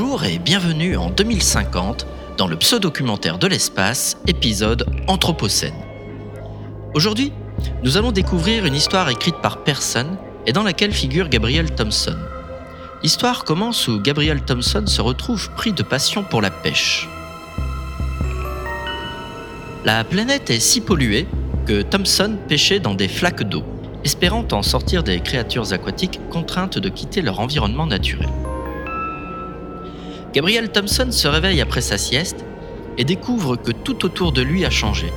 Bonjour et bienvenue en 2050 dans le pseudo-documentaire de l'espace, épisode Anthropocène. Aujourd'hui, nous allons découvrir une histoire écrite par personne et dans laquelle figure Gabriel Thompson. L'histoire commence où Gabriel Thompson se retrouve pris de passion pour la pêche. La planète est si polluée que Thompson pêchait dans des flaques d'eau, espérant en sortir des créatures aquatiques contraintes de quitter leur environnement naturel. Gabriel Thompson se réveille après sa sieste et découvre que tout autour de lui a changé.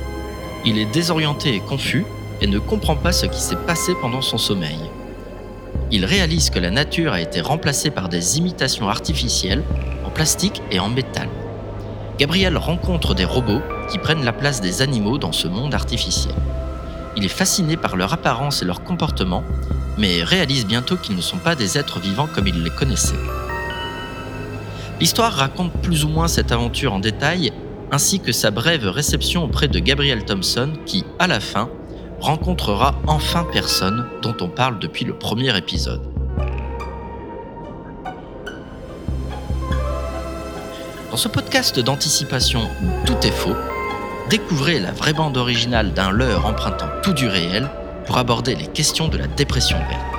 Il est désorienté et confus et ne comprend pas ce qui s'est passé pendant son sommeil. Il réalise que la nature a été remplacée par des imitations artificielles en plastique et en métal. Gabriel rencontre des robots qui prennent la place des animaux dans ce monde artificiel. Il est fasciné par leur apparence et leur comportement, mais réalise bientôt qu'ils ne sont pas des êtres vivants comme il les connaissait. L'histoire raconte plus ou moins cette aventure en détail, ainsi que sa brève réception auprès de Gabriel Thompson qui, à la fin, rencontrera enfin personne dont on parle depuis le premier épisode. Dans ce podcast d'anticipation où tout est faux, découvrez la vraie bande originale d'un leurre empruntant tout du réel pour aborder les questions de la dépression verte.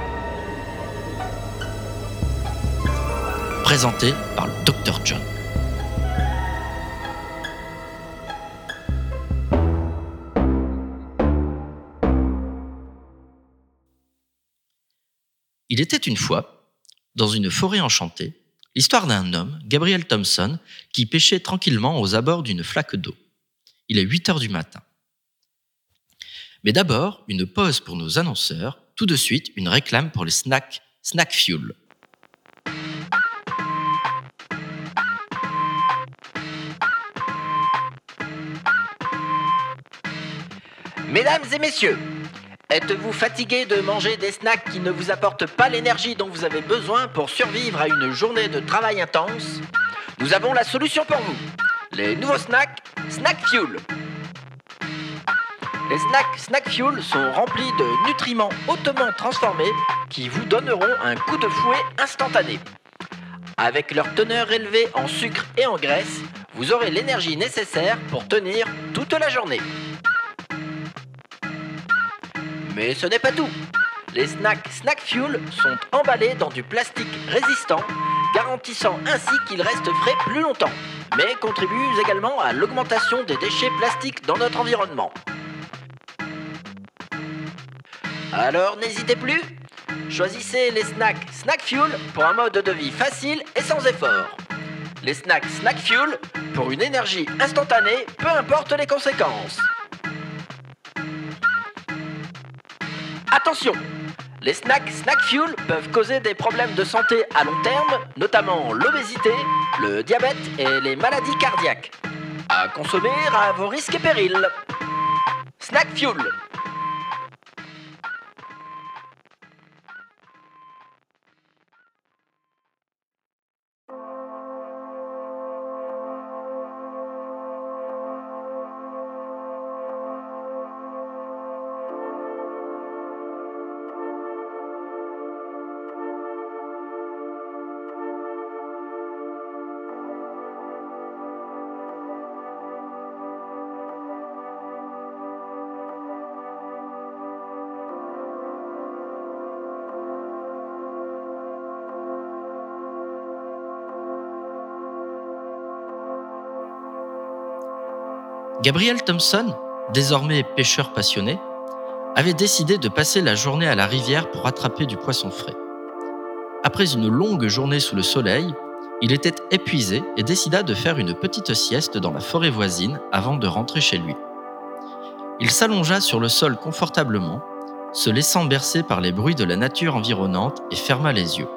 Il était une fois, dans une forêt enchantée, l'histoire d'un homme, Gabriel Thompson, qui pêchait tranquillement aux abords d'une flaque d'eau. Il est 8 heures du matin. Mais d'abord, une pause pour nos annonceurs, tout de suite une réclame pour les snacks Snack Fuel. Mesdames et messieurs, êtes-vous fatigué de manger des snacks qui ne vous apportent pas l'énergie dont vous avez besoin pour survivre à une journée de travail intense? Nous avons la solution pour vous. Les nouveaux snacks Snack Fuel. Les snacks Snack Fuel sont remplis de nutriments hautement transformés qui vous donneront un coup de fouet instantané. Avec leur teneur élevée en sucre et en graisse, vous aurez l'énergie nécessaire pour tenir toute la journée. Mais ce n'est pas tout. Les snacks Snack Fuel sont emballés dans du plastique résistant, garantissant ainsi qu'ils restent frais plus longtemps, mais contribuent également à l'augmentation des déchets plastiques dans notre environnement. Alors n'hésitez plus, choisissez les snacks Snack Fuel pour un mode de vie facile et sans effort. Les snacks Snack Fuel pour une énergie instantanée, peu importe les conséquences. Attention Les snacks Snack Fuel peuvent causer des problèmes de santé à long terme, notamment l'obésité, le diabète et les maladies cardiaques. À consommer à vos risques et périls. Snack Fuel Gabriel Thompson, désormais pêcheur passionné, avait décidé de passer la journée à la rivière pour attraper du poisson frais. Après une longue journée sous le soleil, il était épuisé et décida de faire une petite sieste dans la forêt voisine avant de rentrer chez lui. Il s'allongea sur le sol confortablement, se laissant bercer par les bruits de la nature environnante et ferma les yeux.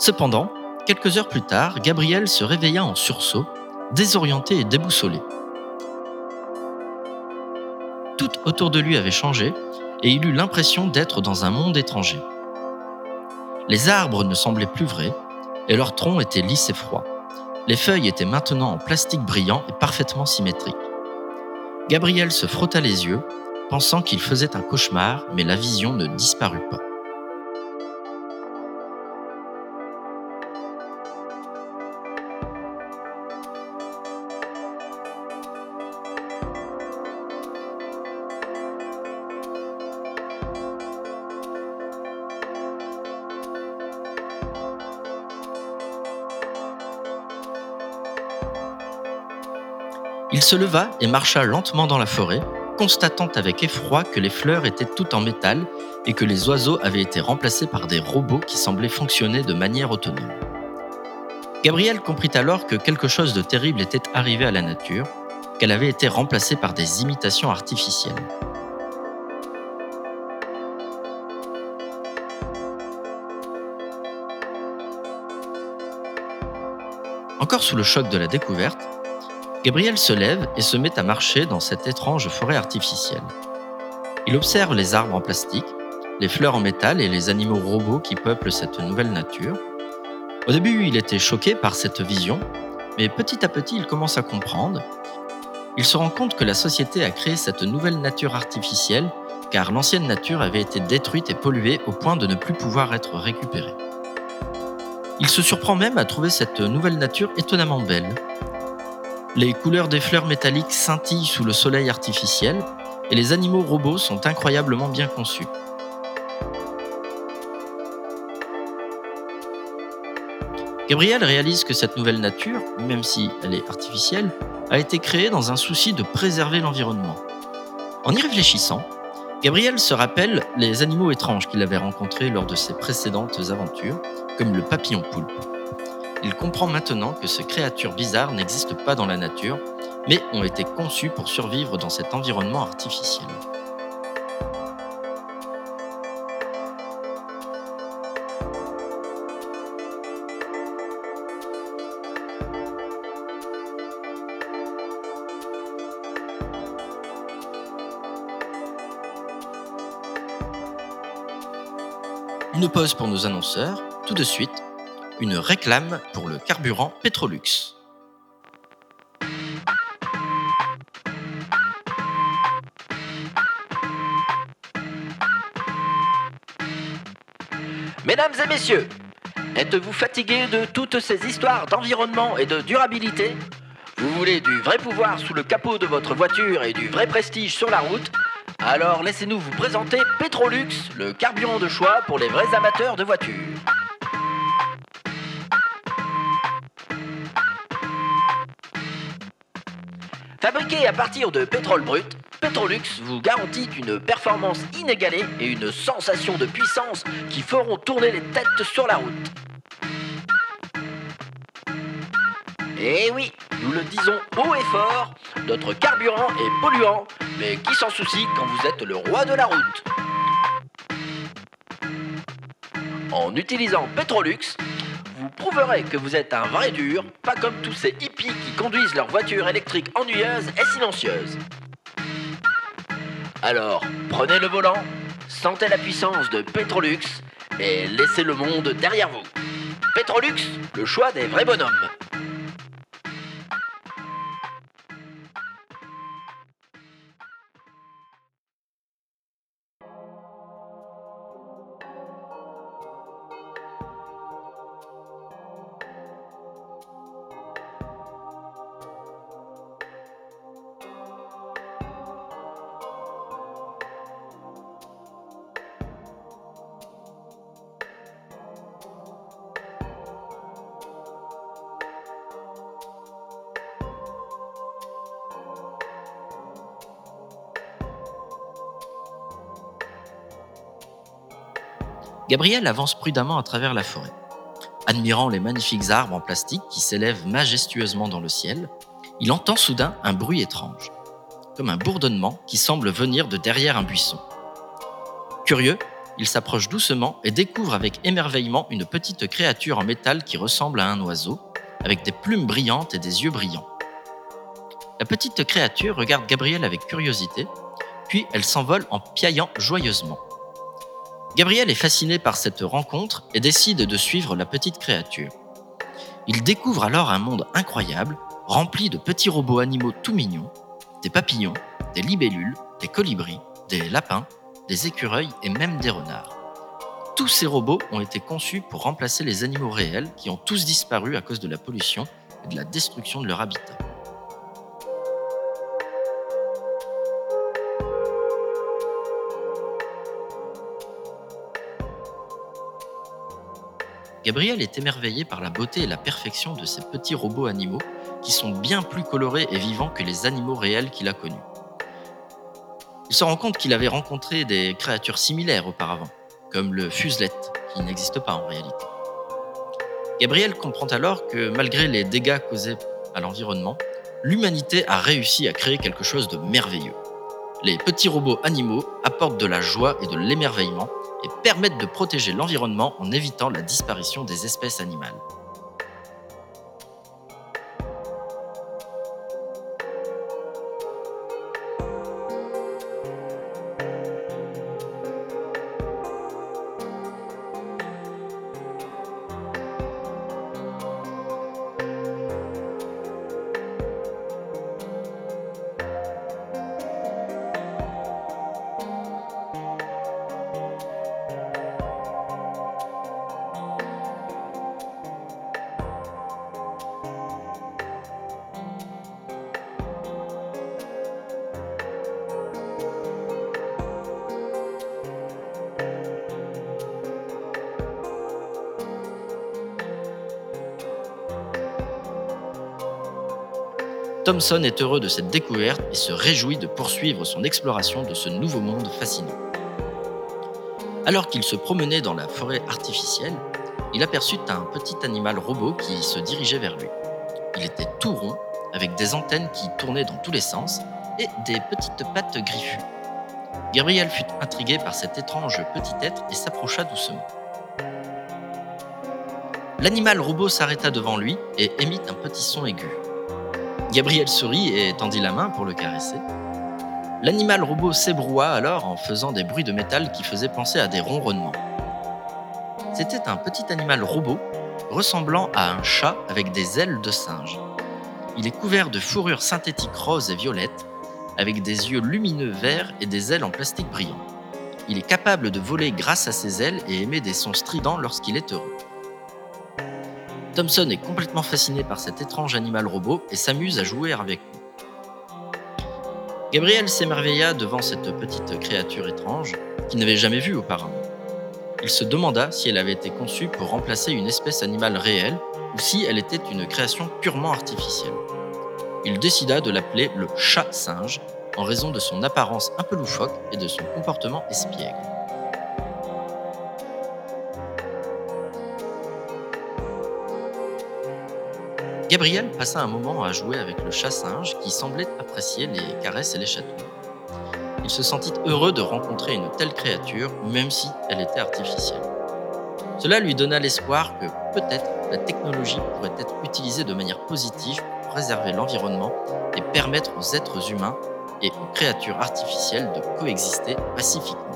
Cependant, quelques heures plus tard, Gabriel se réveilla en sursaut, désorienté et déboussolé. autour de lui avait changé et il eut l'impression d'être dans un monde étranger. Les arbres ne semblaient plus vrais et leurs troncs étaient lisses et froids. Les feuilles étaient maintenant en plastique brillant et parfaitement symétriques. Gabriel se frotta les yeux, pensant qu'il faisait un cauchemar, mais la vision ne disparut pas. Se leva et marcha lentement dans la forêt, constatant avec effroi que les fleurs étaient toutes en métal et que les oiseaux avaient été remplacés par des robots qui semblaient fonctionner de manière autonome. Gabriel comprit alors que quelque chose de terrible était arrivé à la nature, qu'elle avait été remplacée par des imitations artificielles. Encore sous le choc de la découverte, Gabriel se lève et se met à marcher dans cette étrange forêt artificielle. Il observe les arbres en plastique, les fleurs en métal et les animaux robots qui peuplent cette nouvelle nature. Au début, il était choqué par cette vision, mais petit à petit, il commence à comprendre. Il se rend compte que la société a créé cette nouvelle nature artificielle car l'ancienne nature avait été détruite et polluée au point de ne plus pouvoir être récupérée. Il se surprend même à trouver cette nouvelle nature étonnamment belle, les couleurs des fleurs métalliques scintillent sous le soleil artificiel et les animaux robots sont incroyablement bien conçus. Gabriel réalise que cette nouvelle nature, même si elle est artificielle, a été créée dans un souci de préserver l'environnement. En y réfléchissant, Gabriel se rappelle les animaux étranges qu'il avait rencontrés lors de ses précédentes aventures, comme le papillon poulpe. Il comprend maintenant que ces créatures bizarres n'existent pas dans la nature, mais ont été conçues pour survivre dans cet environnement artificiel. Une pause pour nos annonceurs. Tout de suite, une réclame pour le carburant Petrolux. Mesdames et messieurs, êtes-vous fatigués de toutes ces histoires d'environnement et de durabilité? Vous voulez du vrai pouvoir sous le capot de votre voiture et du vrai prestige sur la route? Alors laissez-nous vous présenter Petrolux, le carburant de choix pour les vrais amateurs de voitures. Fabriqué à partir de pétrole brut, Petrolux vous garantit une performance inégalée et une sensation de puissance qui feront tourner les têtes sur la route. Eh oui, nous le disons haut et fort, notre carburant est polluant, mais qui s'en soucie quand vous êtes le roi de la route? En utilisant Petrolux, prouverez que vous êtes un vrai dur, pas comme tous ces hippies qui conduisent leur voiture électrique ennuyeuse et silencieuse. Alors, prenez le volant, sentez la puissance de Petrolux et laissez le monde derrière vous. Petrolux, le choix des vrais bonhommes. Gabriel avance prudemment à travers la forêt. Admirant les magnifiques arbres en plastique qui s'élèvent majestueusement dans le ciel, il entend soudain un bruit étrange, comme un bourdonnement qui semble venir de derrière un buisson. Curieux, il s'approche doucement et découvre avec émerveillement une petite créature en métal qui ressemble à un oiseau, avec des plumes brillantes et des yeux brillants. La petite créature regarde Gabriel avec curiosité, puis elles s'envolent en piaillant joyeusement. Gabriel est fasciné par cette rencontre et décide de suivre la petite créature. Il découvre alors un monde incroyable, rempli de petits robots animaux tout mignons, des papillons, des libellules, des colibris, des lapins, des écureuils et même des renards. Tous ces robots ont été conçus pour remplacer les animaux réels qui ont tous disparu à cause de la pollution et de la destruction de leur habitat. Gabriel est émerveillé par la beauté et la perfection de ces petits robots animaux qui sont bien plus colorés et vivants que les animaux réels qu'il a connus. Il se rend compte qu'il avait rencontré des créatures similaires auparavant, comme le fuselet, qui n'existe pas en réalité. Gabriel comprend alors que malgré les dégâts causés à l'environnement, l'humanité a réussi à créer quelque chose de merveilleux. Les petits robots animaux apportent de la joie et de l'émerveillement et permettent de protéger l'environnement en évitant la disparition des espèces animales. Thomson est heureux de cette découverte et se réjouit de poursuivre son exploration de ce nouveau monde fascinant. Alors qu'il se promenait dans la forêt artificielle, il aperçut un petit animal robot qui se dirigeait vers lui. Il était tout rond, avec des antennes qui tournaient dans tous les sens et des petites pattes griffues. Gabriel fut intrigué par cet étrange petit être et s'approcha doucement. L'animal robot s'arrêta devant lui et émit un petit son aigu. Gabriel sourit et tendit la main pour le caresser. L'animal robot s'ébroua alors en faisant des bruits de métal qui faisaient penser à des ronronnements. C'était un petit animal robot ressemblant à un chat avec des ailes de singe. Il est couvert de fourrure synthétique rose et violette, avec des yeux lumineux verts et des ailes en plastique brillant. Il est capable de voler grâce à ses ailes et émet des sons stridents lorsqu'il est heureux. Thompson est complètement fasciné par cet étrange animal robot et s'amuse à jouer avec lui. Gabriel s'émerveilla devant cette petite créature étrange qu'il n'avait jamais vue auparavant. Il se demanda si elle avait été conçue pour remplacer une espèce animale réelle ou si elle était une création purement artificielle. Il décida de l'appeler le chat-singe en raison de son apparence un peu loufoque et de son comportement espiègle. Gabriel passa un moment à jouer avec le chat-singe qui semblait apprécier les caresses et les chatouilles. Il se sentit heureux de rencontrer une telle créature, même si elle était artificielle. Cela lui donna l'espoir que peut-être la technologie pourrait être utilisée de manière positive pour préserver l'environnement et permettre aux êtres humains et aux créatures artificielles de coexister pacifiquement.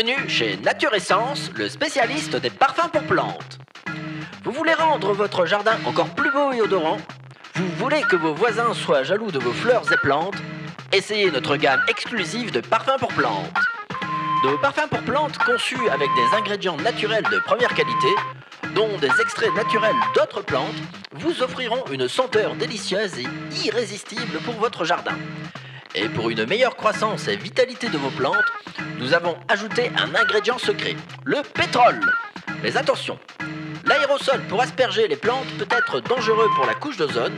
Bienvenue chez Nature Essence, le spécialiste des parfums pour plantes. Vous voulez rendre votre jardin encore plus beau et odorant? Vous voulez que vos voisins soient jaloux de vos fleurs et plantes? Essayez notre gamme exclusive de parfums pour plantes. Nos parfums pour plantes conçus avec des ingrédients naturels de première qualité, dont des extraits naturels d'autres plantes, vous offriront une senteur délicieuse et irrésistible pour votre jardin. Et pour une meilleure croissance et vitalité de vos plantes, nous avons ajouté un ingrédient secret, le pétrole. Mais attention, l'aérosol pour asperger les plantes peut être dangereux pour la couche d'ozone.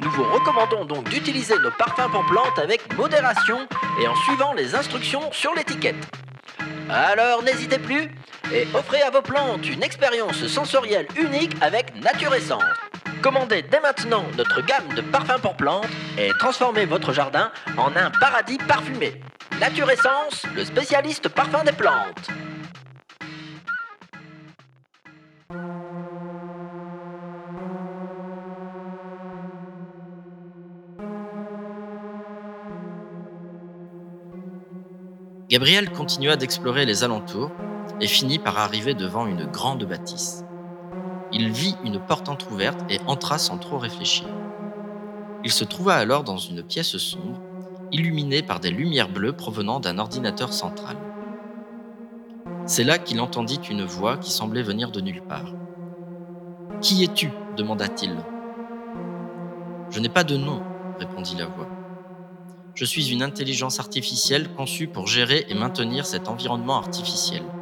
Nous vous recommandons donc d'utiliser nos parfums pour plantes avec modération et en suivant les instructions sur l'étiquette. Alors n'hésitez plus et offrez à vos plantes une expérience sensorielle unique avec Nature Essence. Commandez dès maintenant notre gamme de parfums pour plantes et transformez votre jardin en un paradis parfumé. Nature Essence, le spécialiste parfum des plantes. Gabriel continua d'explorer les alentours et finit par arriver devant une grande bâtisse. Il vit une porte entr'ouverte et entra sans trop réfléchir. Il se trouva alors dans une pièce sombre, illuminée par des lumières bleues provenant d'un ordinateur central. C'est là qu'il entendit une voix qui semblait venir de nulle part. Qui es-tu? demanda-t-il. Je n'ai pas de nom, répondit la voix. Je suis une intelligence artificielle conçue pour gérer et maintenir cet environnement artificiel.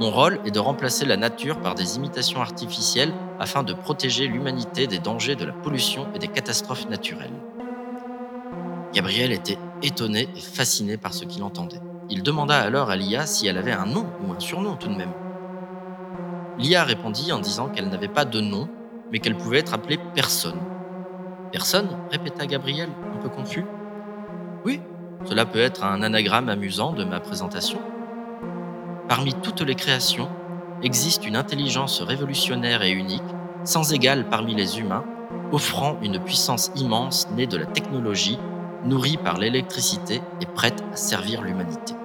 Mon rôle est de remplacer la nature par des imitations artificielles afin de protéger l'humanité des dangers de la pollution et des catastrophes naturelles. Gabriel était étonné et fasciné par ce qu'il entendait. Il demanda alors à l'IA si elle avait un nom ou un surnom tout de même. L'IA répondit en disant qu'elle n'avait pas de nom, mais qu'elle pouvait être appelée personne. Personne? répéta Gabriel, un peu confus. Oui, cela peut être un anagramme amusant de ma présentation. Parmi toutes les créations, existe une intelligence révolutionnaire et unique, sans égale parmi les humains, offrant une puissance immense née de la technologie, nourrie par l'électricité et prête à servir l'humanité.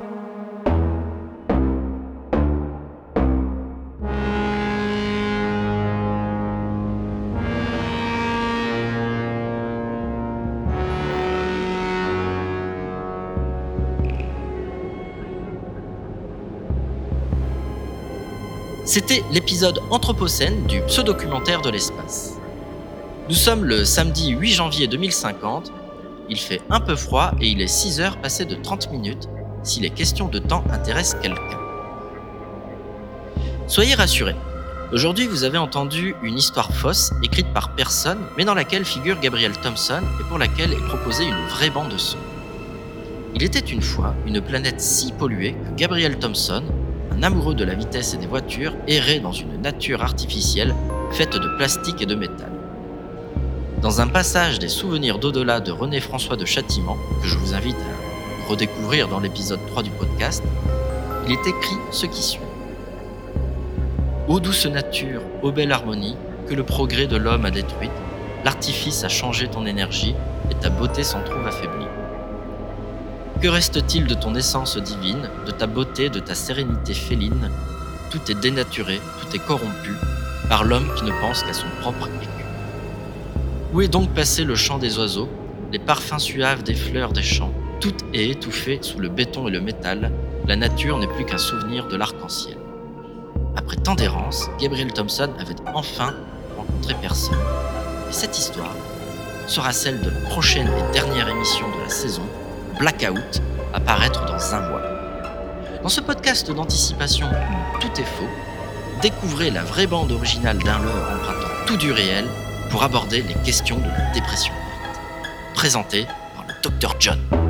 C'était l'épisode Anthropocène du pseudo-documentaire de l'espace. Nous sommes le samedi 8 janvier 2050, il fait un peu froid et il est 6 heures passées de 30 minutes si les questions de temps intéressent quelqu'un. Soyez rassurés, aujourd'hui vous avez entendu une histoire fausse écrite par personne mais dans laquelle figure Gabriel Thompson et pour laquelle est proposée une vraie bande son. Il était une fois une planète si polluée que Gabriel Thompson, amoureux de la vitesse et des voitures errait dans une nature artificielle faite de plastique et de métal. Dans un passage des souvenirs d'au-delà de René François de Châtiment, que je vous invite à redécouvrir dans l'épisode 3 du podcast, il est écrit ce qui suit. Ô douce nature, ô belle harmonie, que le progrès de l'homme a détruite, l'artifice a changé ton énergie et ta beauté s'en trouve affaiblie. Que reste-t-il de ton essence divine, de ta beauté, de ta sérénité féline? Tout est dénaturé, tout est corrompu par l'homme qui ne pense qu'à son propre écu. Où est donc passé le chant des oiseaux, les parfums suaves des fleurs des champs? Tout est étouffé sous le béton et le métal, la nature n'est plus qu'un souvenir de l'arc-en-ciel. Après tant d'errance, Gabriel Thompson avait enfin rencontré personne. Et cette histoire sera celle de la prochaine et dernière émission de la saison Blackout apparaître dans un mois. Dans ce podcast d'anticipation où tout est faux, découvrez la vraie bande originale d'un leurre empruntant tout du réel pour aborder les questions de la dépression. Présenté par le Dr John.